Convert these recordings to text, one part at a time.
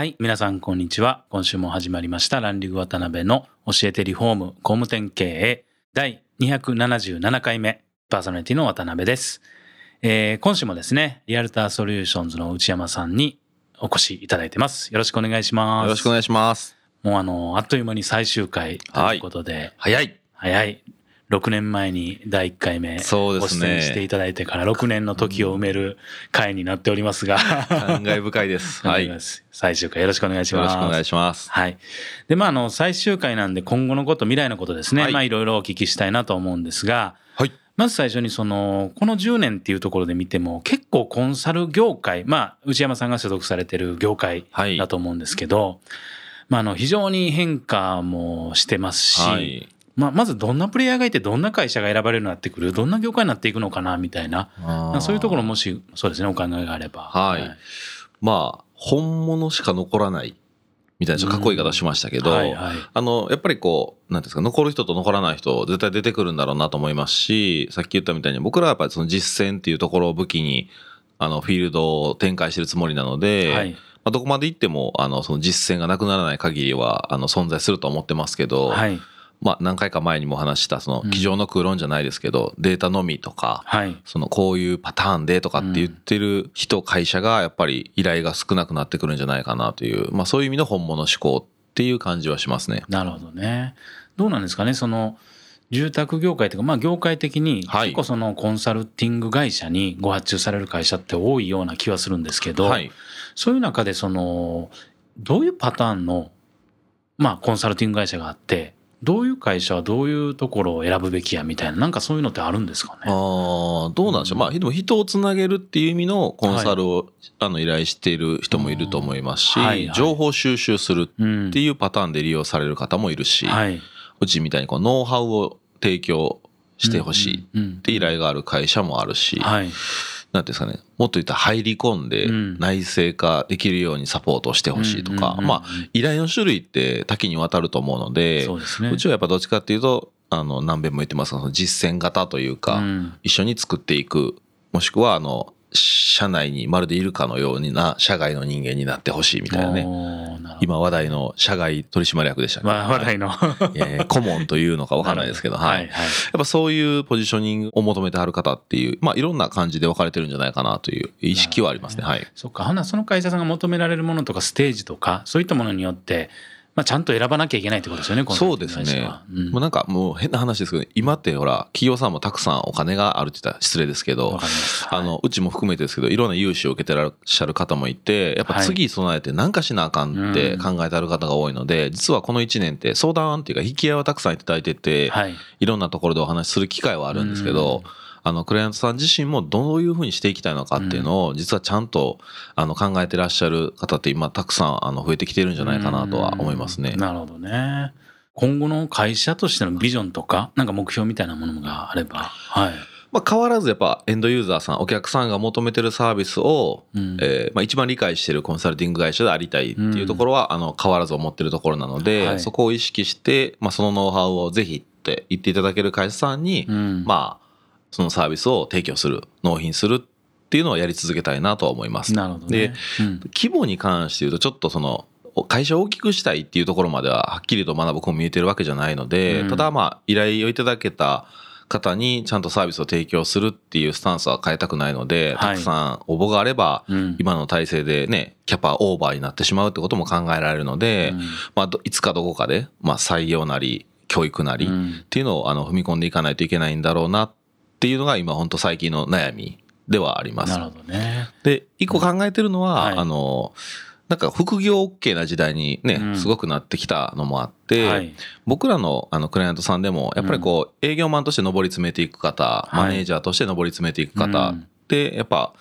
はい。皆さん、こんにちは。今週も始まりました、ランディング渡辺の教えてリフォーム工務店経営第277回目、パーソナリティの渡辺です。えー今週もですね、リアルターソリューションズの内山さんにお越しいただいてます。よろしくお願いします。よろしくお願いします。もうあの、あっという間に最終回ということで、早い。早い。6年前に第1回目、ご出演していただいてから6年の時を埋める回になっておりますが、感慨深いです。はい。よ最終回よろしくお願いします。ろしくお願いします。はい。で、まあ、あの、最終回なんで今後のこと、未来のことですね。はいまあ、いろいろお聞きしたいなと思うんですが、はい。まず最初にその、この10年っていうところで見ても、結構コンサル業界、まあ、内山さんが所属されてる業界はいだと思うんですけど、まあ、あの、非常に変化もしてますし、はい。まあ、まずどんなプレイヤーがいて、どんな会社が選ばれるようになってくる、どんな業界になっていくのかな、みたいな、まあそういうところもし、そうですね、お考えがあれば。はいまあ、本物しか残らないみたいなかっこいい言い方しましたけど、はいはい。あの、やっぱりこう、なんていうんですか、残る人と残らない人、絶対出てくるんだろうなと思いますし、さっき言ったみたいに僕らはやっぱりその実践っていうところを武器に、あの、フィールドを展開してるつもりなので、はい。まあ、どこまで行っても、あの、その実践がなくならない限りは、あの、存在すると思ってますけど、はい。まあ、何回か前にも話した、その、机上の空論じゃないですけど、データのみとか、はい。その、こういうパターンでとかって言ってる人、会社が、やっぱり依頼が少なくなってくるんじゃないかなという、まあ、そういう意味の本物志向っていう感じはしますね。なるほどね。どうなんですかね、その住宅業界というか、まあ、業界的にはい結構そのコンサルティング会社にご発注される会社って多いような気はするんですけど、はい。そういう中でそのどういうパターンの、まあ、コンサルティング会社があってどういう会社はどういうところを選ぶべきやみたいななんかそういうのってあるんですかね？ああ、どうなんでしょう。まあ、でも人をつなげるっていう意味のコンサルを、あの依頼している人もいると思いますし、はいはい。情報収集するうんっていうパターンで利用される方もいるし、はい、うちみたいにこうノウハウを提供してほしいっうんうんて依頼がある会社もあるし、はいなんていうんですかね、もっと言ったら入り込んでうん。内製化できるようにサポートしてほしいとかまあ、依頼の種類って多岐にわたると思うので、そうですね。うちはやっぱどっちかっていうと、あの、何遍も言ってますが、実践型というか、うん。一緒に作っていく、もしくは、あの、社内にまるでいるかのような社外の人間になってほしいみたいなね。今話題の社外取締役でしたっけまあ話題のえー顧問というのか分かんないですけど、はい。はいはいやっぱそういうポジショニングを求めてはる方っていう、まあいろんな感じで分かれてるんじゃないかなという意識はありますね。はい。そっかほなその会社さんが求められるものとかステージとかそういったものによって、まあ、ちゃんと選ばなきゃいけないってことですよねこのそうですね。うん。もうなんかもう変な話ですけど、今ってほら、企業さんもたくさんお金があるって言ったら失礼ですけどあの、うちも含めてですけど、いろんな融資を受けてらっしゃる方もいて、やっぱ次備えて何かしなあかんって考えてある方が多いので、実はこの1年って相談っていうか引き合いをたくさんいただいてて、はい。いろんなところでお話しする機会はあるんですけど、あの、クライアントさん自身もどういうふうにしていきたいのかっていうのを、実はちゃんと、あの、考えてらっしゃる方って今たくさん、あの、増えてきてるんじゃないかなとは思いますね。うん。なるほどね。今後の会社としてのビジョンとかなんか目標みたいなものがあれば。はい、まあ、変わらずやっぱエンドユーザーさん、お客さんが求めてるサービスを、うん。えーまあ、一番理解してるコンサルティング会社でありたいっていうところは、あの、変わらず思ってるところなので、はい。そこを意識して、まあ、そのノウハウをぜひって言っていただける会社さんに、うん。まあ、そのサービスを提供する、納品するっていうのをやり続けたいなとは思います。なるほどね。で、うん。規模に関して言うと、ちょっとその、会社を大きくしたいっていうところまでははっきりとまだ僕も見えてるわけじゃないので、うん。ただまあ依頼をいただけた方にちゃんとサービスを提供するっていうスタンスは変えたくないので、はい。たくさん応募があれば、うん。今の体制でね、キャパオーバーになってしまうってことも考えられるので、うん。まあどいつかどこかで、まあ採用なり、教育なりっうん。ていうのをあの踏み込んでいかないといけないんだろうなっていうのが今本当最近の悩みではあります。なる。ほどね。で、一個考えてるのは、はい。あの、なんか副業 OK な時代にね、うん。すごくなってきたのもあって、はい。僕らのあのクライアントさんでも、やっぱりこう、営業マンとして上り詰めていく方、い。マネージャーとして上り詰めていく方うん。って、やっぱ、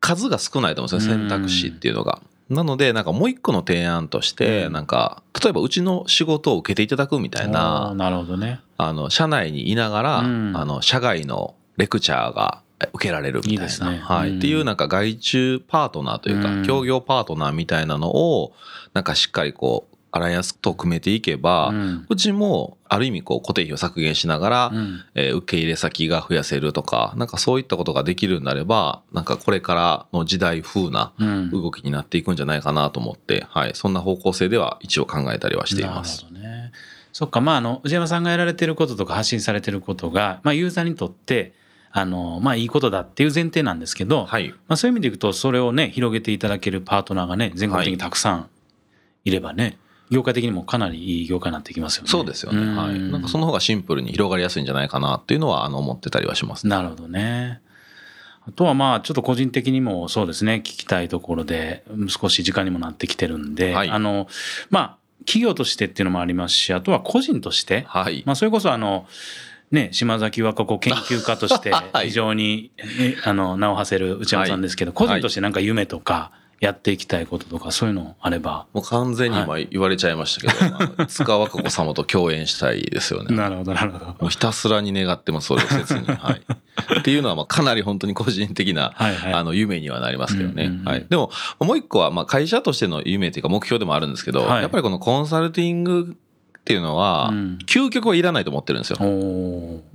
数が少ないと思うんですよ、選択肢っていうのが。なのでなんかもう一個の提案として、うん。なんか例えばうちの仕事を受けていただくみたいななるほどね。あの社内にいながら、うん。あの社外のレクチャーが受けられるみたいなはい。うん。っていうなんか外注パートナーというか、うん。協業パートナーみたいなのをなんかしっかりこうアライアンスと組めていけば、ううんちもある意味こう固定費を削減しながら、うん。えー受け入れ先が増やせるとかなんかそういったことができるようになればなんかこれからの時代風なうん。動きになっていくんじゃないかなと思って、はい、そんな方向性では一応考えたりはしています。なるほどね。そっか、まあ、あの、内山さんがやられてることとか発信されてることが、まあ、ユーザーにとって、あの、まあ、いいことだっていう前提なんですけど、はい、まあ、そういう意味でいくと、それをね、広げていただけるパートナーがね、全国的にたくさんいればね、業界的にもかなりいい業界になってきますよね。そうですよね、はい、うんなんかその方がシンプルに広がりやすいんじゃないかなっていうのはあの思ってたりはします、ね。なるほどね。あとはまあちょっと個人的にもそうですね。聞きたいところでうん少し時間にもなってきてるんで、はい。あのまあ企業としてっていうのもありますしあとは個人として、はい、まあそれこそあのね島崎和歌子研究家として はい。非常に、えあの名を馳せる内山さんですけど、個人としてなんか夢とかやっていきたいこととかそういうのあれば。もう完全に今言われちゃいましたけど、まあ塚和歌子様と共演したいですよね。なるほどなるほど。もうひたすらに願ってます、それを切に。はい。っていうのは、まあ、かなり本当に個人的な、はいはいあの、夢にはなりますけどね。うんうんうんはい。でも、もう一個は、まあ、会社としての夢というか目標でもあるんですけど、はいやっぱりこのコンサルティングっていうのは、うん究極はいらないと思ってるんですよ。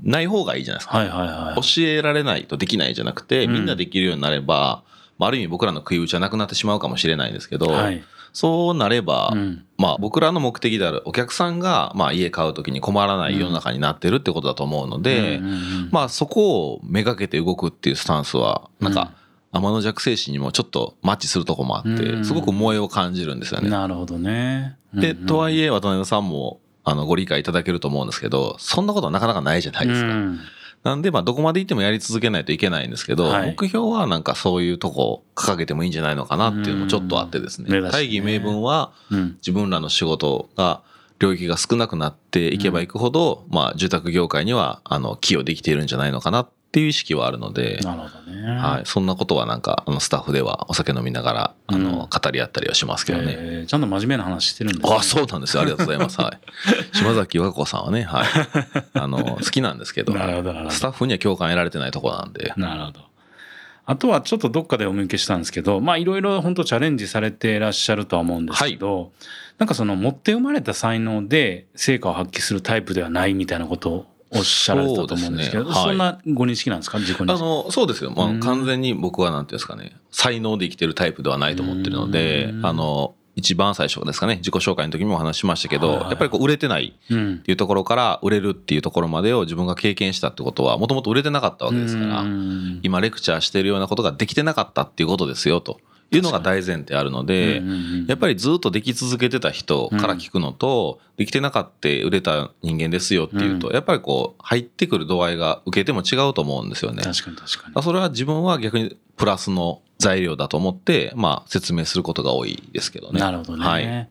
ない方がいいじゃないですか。はいはいはい。教えられないとできないじゃなくて、うんみんなできるようになれば、まあ、ある意味僕らの食い打ちはなくなってしまうかもしれないんですけど、はい。そうなれば、うんまあ僕らの目的であるお客さんがまあ家買うときに困らない世の中になってるってことだと思うので、うんうんうんまあそこをめがけて動くっていうスタンスは、なんか天の弱精神にもちょっとマッチするとこもあっうんて、すごく萌えを感じるんですよね。なるほどね。で、とはいええ渡辺さんもあのご理解いただけると思うんですけど、そんなことはなかなかないじゃないですか。うんなんでまあどこまで行ってもやり続けないといけないんですけど、はい。目標はなんかそういうとこを掲げてもいいんじゃないのかなっていうのもちょっとあってですね。ね。大義名分はうん。自分らの仕事が領域が少なくなっていけばいくほど、まあ住宅業界にはあの寄与できているんじゃないのかなっていう意識はあるので、なるほどね。はい、そんなことはなんかあのスタッフではお酒飲みながらあの、うん語り合ったりはしますけどね。えーちゃんと真面目な話してるんですねあそうなんですよ。ありがとうございます。はい。島崎和歌子さんはね、はい。あの、好きなんですけど、なるほどスタッフには共感得られてないところなんで。なるほど。あとはちょっとどっかでお見受けしたんですけど、まあいろいろ本当チャレンジされていらっしゃるとは思うんですけど、なんかその持って生まれた才能で成果を発揮するタイプではないみたいなことをおっしゃられてたと思うんですけど、そね。はい。そんなご認識なんですか？自己認識。あの、そうですよ。まあうん、完全に僕はなんていうんですかね、才能で生きてるタイプではないと思ってるのでう、ん。あの、一番最初ですかね、自己紹介の時にもお話ししましたけど、やっぱりこう売れてないうんっていうところから売れるっていうところまでを自分が経験したってことは、もともと売れてなかったわけですから、うん。今レクチャーしてるようなことができてなかったっていうことですよというのが大前提あるので、やっぱりずっとでき続けてた人から聞くのと、できてなかった売れた人間ですよっていうと、うやっぱりこう入ってくる度合いが受けても違うと思うんですよね。確かに確かに。それは自分は逆にプラスの材料だと思って、まあ説明することが多いですけどね。なるほどね。はい。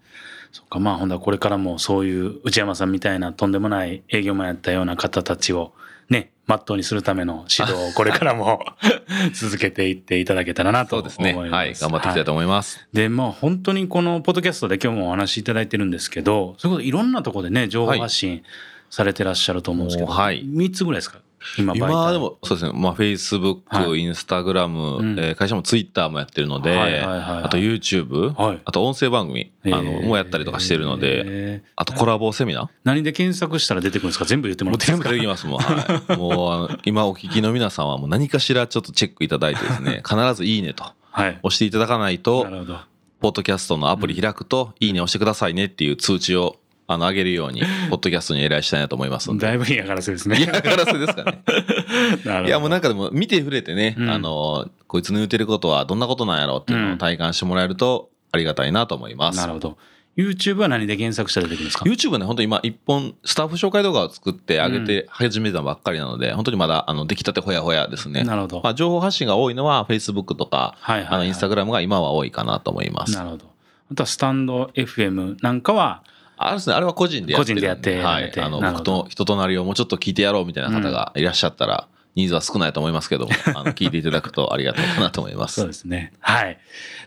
そっかまあほんだらこれからもそういう内山さんみたいなとんでもない営業マンやったような方たちをね、まっとうにするための指導をこれからも 続けていっていただけたらなとそう思います。ですね。はい。頑張っていきたいと思います。で、まあ本当にこのポッドキャストで今日もお話しいただいてるんですけど、それこそいろんなところでね、情報発信されてらっしゃると思うんですけど、はい3つぐらいですか？今今でもそうですね、まあ Facebook、はい。インスタグラム、うん。えー会社も Twitter もやってるので、はいはいはいはい。あと YouTube、はい。あと音声番組、あのえーもやったりとかしてるので、えー。あとコラボセミナー。何で検索したら出てくるんですか？全部言ってもらって全部できますもん。はい。もうあの、今お聞きの皆さんはもう何かしらちょっとチェックいただいてですね、必ずいいねとはい。押していただかないとな、るほど。ポッドキャストのアプリ開くと、いいね押してくださいねっていう通知を、あの、上げるように、ポッドキャストに依頼したいなと思いますんで。だいぶ嫌がらせですね。嫌がらせですかね。いや、もうなんかでも見て触れてね、うんあの、こいつの言ってることはどんなことなんやろうっていうのを体感してもらえるとありがたいなと思います。なるほど。YouTube は何で検索したら出てくるんですか？YouTube はね、本当に今一本、スタッフ紹介動画を作って上げて始めたばっかりなので、本当にまだ、あの、出来たてほやほやですね。なるほど。まあ、情報発信が多いのは Facebook とか、はいはいはいあの、インスタグラムが今は多いかなと思います。なるほど。あとはスタンド FM なんかは、あれですね、あれは個人でやって個人でやってはい。あの、僕と人となりをもうちょっと聞いてやろうみたいな方がいらっしゃったら、人数は少ないと思いますけども、あの聞いていただくとありがたいかなと思います。そうですね。はい。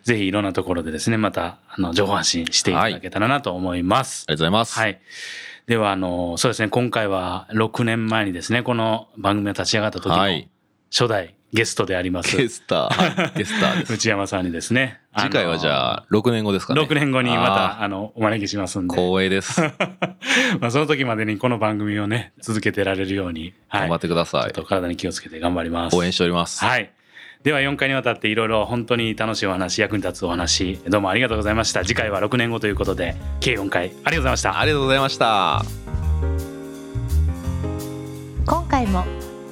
ぜひいろんなところでですね、また、あの、情報発信していただけたらなと思います。ありがとうございます。はい。では、あの、そうですね、今回は6年前にですね、この番組が立ち上がった時のはい初代ゲストであります、ゲスター、はいゲスターです。内山さんにですね、次回はじゃあ、6年後ですかね。6年後にまた、ああの、お招きしますんーで。光栄です。まあ、その時までにこの番組をね、続けてられるように、はい。頑張ってくださいちょっ。と体に気をつけて頑張ります。応援しております。はい。では4回にわたっていろいろ本当に楽しいお話、役に立つお話、どうもありがとうございました。次回は6年後ということで、計4回ありがとうございました。ありがとうございました。今回も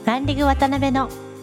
ランディング渡辺の